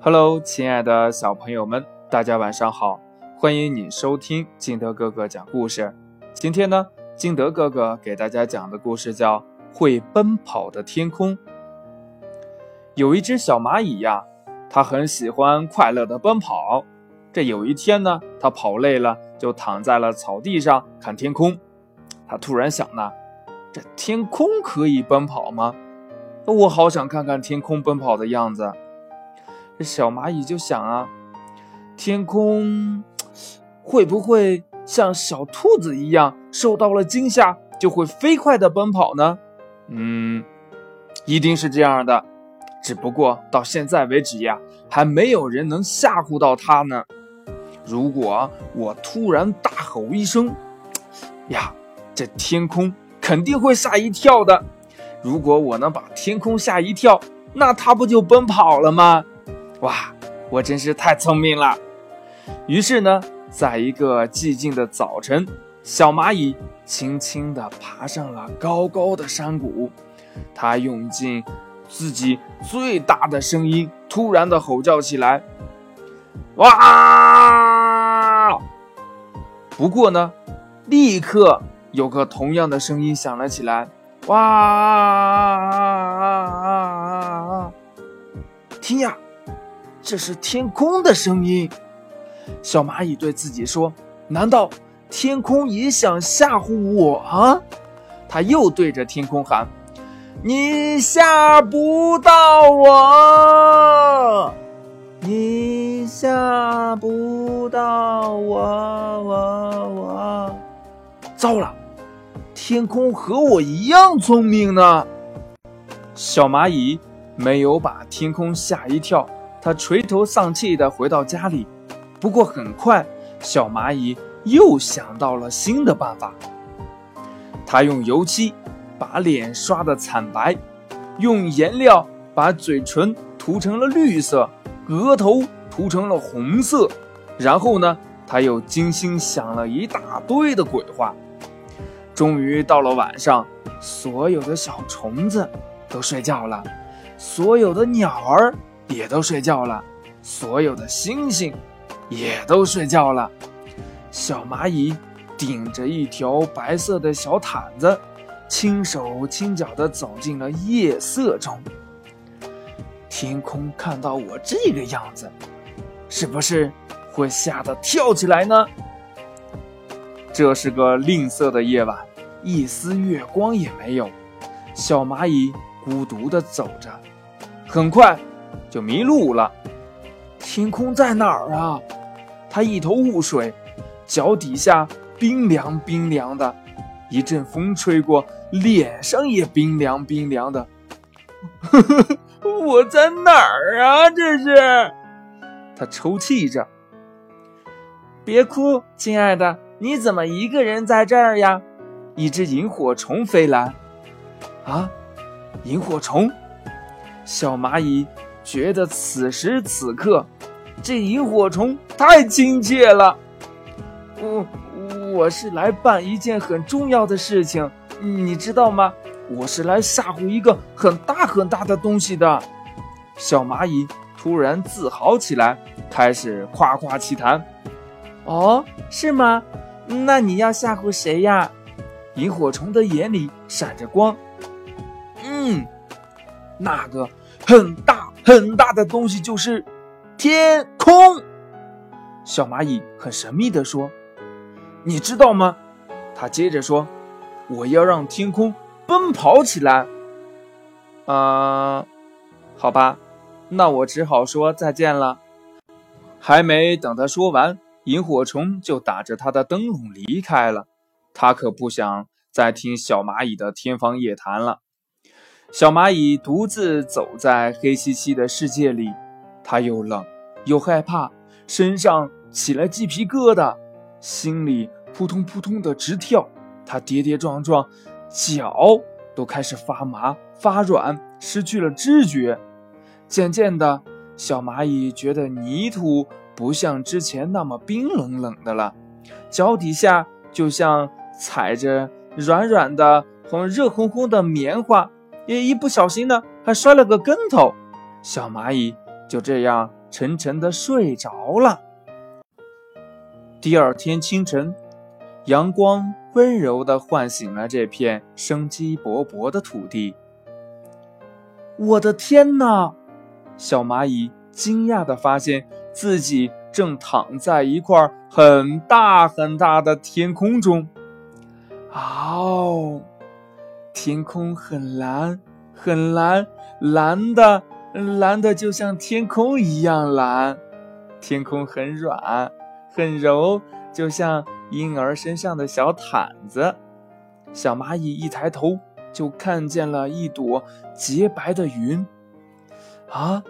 Hello，亲爱的小朋友们，大家晚上好！欢迎你收听金德哥哥讲故事。今天呢，金德哥哥给大家讲的故事叫《会奔跑的天空》。有一只小蚂蚁呀，它很喜欢快乐的奔跑。这有一天呢，它跑累了，就躺在了草地上看天空。它突然想呢，这天空可以奔跑吗？我好想看看天空奔跑的样子。这小蚂蚁就想啊，天空会不会像小兔子一样，受到了惊吓就会飞快的奔跑呢？嗯，一定是这样的。只不过到现在为止呀，还没有人能吓唬到它呢。如果我突然大吼一声，呀，这天空肯定会吓一跳的。如果我能把天空吓一跳，那它不就奔跑了吗？哇，我真是太聪明了！于是呢，在一个寂静的早晨，小蚂蚁轻轻地爬上了高高的山谷。它用尽自己最大的声音，突然的吼叫起来：“哇！”不过呢，立刻有个同样的声音响了起来：“哇！”这是天空的声音，小蚂蚁对自己说：“难道天空也想吓唬我啊？”它又对着天空喊：“你吓不到我，你吓不到我，我我。”糟了，天空和我一样聪明呢。小蚂蚁没有把天空吓一跳。他垂头丧气地回到家里，不过很快，小蚂蚁又想到了新的办法。他用油漆把脸刷得惨白，用颜料把嘴唇涂成了绿色，额头涂成了红色，然后呢，他又精心想了一大堆的鬼话。终于到了晚上，所有的小虫子都睡觉了，所有的鸟儿。也都睡觉了，所有的星星也都睡觉了。小蚂蚁顶着一条白色的小毯子，轻手轻脚地走进了夜色中。天空看到我这个样子，是不是会吓得跳起来呢？这是个吝啬的夜晚，一丝月光也没有。小蚂蚁孤独地走着，很快。就迷路了，天空在哪儿啊？他一头雾水，脚底下冰凉冰凉的，一阵风吹过，脸上也冰凉冰凉的。我在哪儿啊？这是？他抽泣着。别哭，亲爱的，你怎么一个人在这儿呀？一只萤火虫飞来。啊，萤火虫，小蚂蚁。觉得此时此刻，这萤火虫太亲切了。我我是来办一件很重要的事情，你知道吗？我是来吓唬一个很大很大的东西的。小蚂蚁突然自豪起来，开始夸夸其谈。哦，是吗？那你要吓唬谁呀？萤火虫的眼里闪着光。嗯，那个很大。很大的东西就是天空。小蚂蚁很神秘地说：“你知道吗？”他接着说：“我要让天空奔跑起来。”啊，好吧，那我只好说再见了。还没等他说完，萤火虫就打着他的灯笼离开了。他可不想再听小蚂蚁的天方夜谭了。小蚂蚁独自走在黑漆漆的世界里，它又冷又害怕，身上起了鸡皮疙瘩，心里扑通扑通的直跳。它跌跌撞撞，脚都开始发麻发软，失去了知觉。渐渐的，小蚂蚁觉得泥土不像之前那么冰冷冷的了，脚底下就像踩着软软的、和热烘烘的棉花。也一不小心呢，还摔了个跟头，小蚂蚁就这样沉沉的睡着了。第二天清晨，阳光温柔地唤醒了这片生机勃勃的土地。我的天哪！小蚂蚁惊讶地发现自己正躺在一块很大很大的天空中。哦，天空很蓝，很蓝，蓝的，蓝的就像天空一样蓝。天空很软，很柔，就像婴儿身上的小毯子。小蚂蚁一抬头，就看见了一朵洁白的云。啊，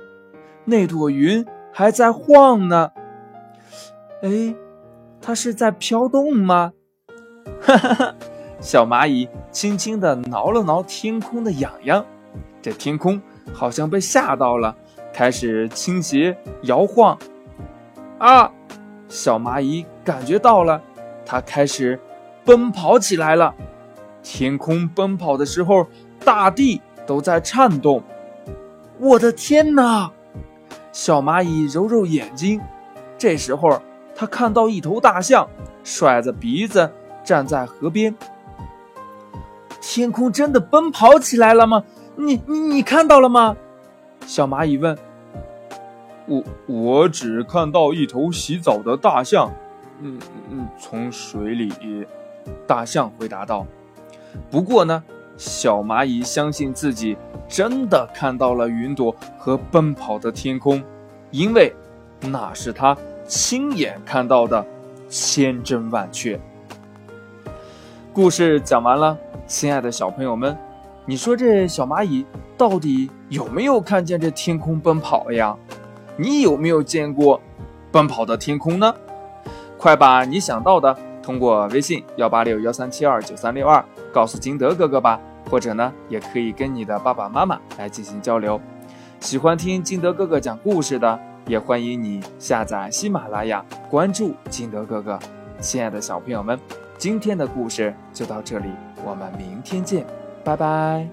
那朵云还在晃呢。哎，它是在飘动吗？哈哈哈。小蚂蚁轻轻地挠了挠天空的痒痒，这天空好像被吓到了，开始倾斜摇晃。啊！小蚂蚁感觉到了，它开始奔跑起来了。天空奔跑的时候，大地都在颤动。我的天哪！小蚂蚁揉揉眼睛，这时候它看到一头大象甩着鼻子站在河边。天空真的奔跑起来了吗？你你你看到了吗？小蚂蚁问。我我只看到一头洗澡的大象，嗯嗯，从水里。大象回答道。不过呢，小蚂蚁相信自己真的看到了云朵和奔跑的天空，因为那是他亲眼看到的，千真万确。故事讲完了。亲爱的小朋友们，你说这小蚂蚁到底有没有看见这天空奔跑呀？你有没有见过奔跑的天空呢？快把你想到的通过微信幺八六幺三七二九三六二告诉金德哥哥吧，或者呢，也可以跟你的爸爸妈妈来进行交流。喜欢听金德哥哥讲故事的，也欢迎你下载喜马拉雅，关注金德哥哥。亲爱的小朋友们。今天的故事就到这里，我们明天见，拜拜。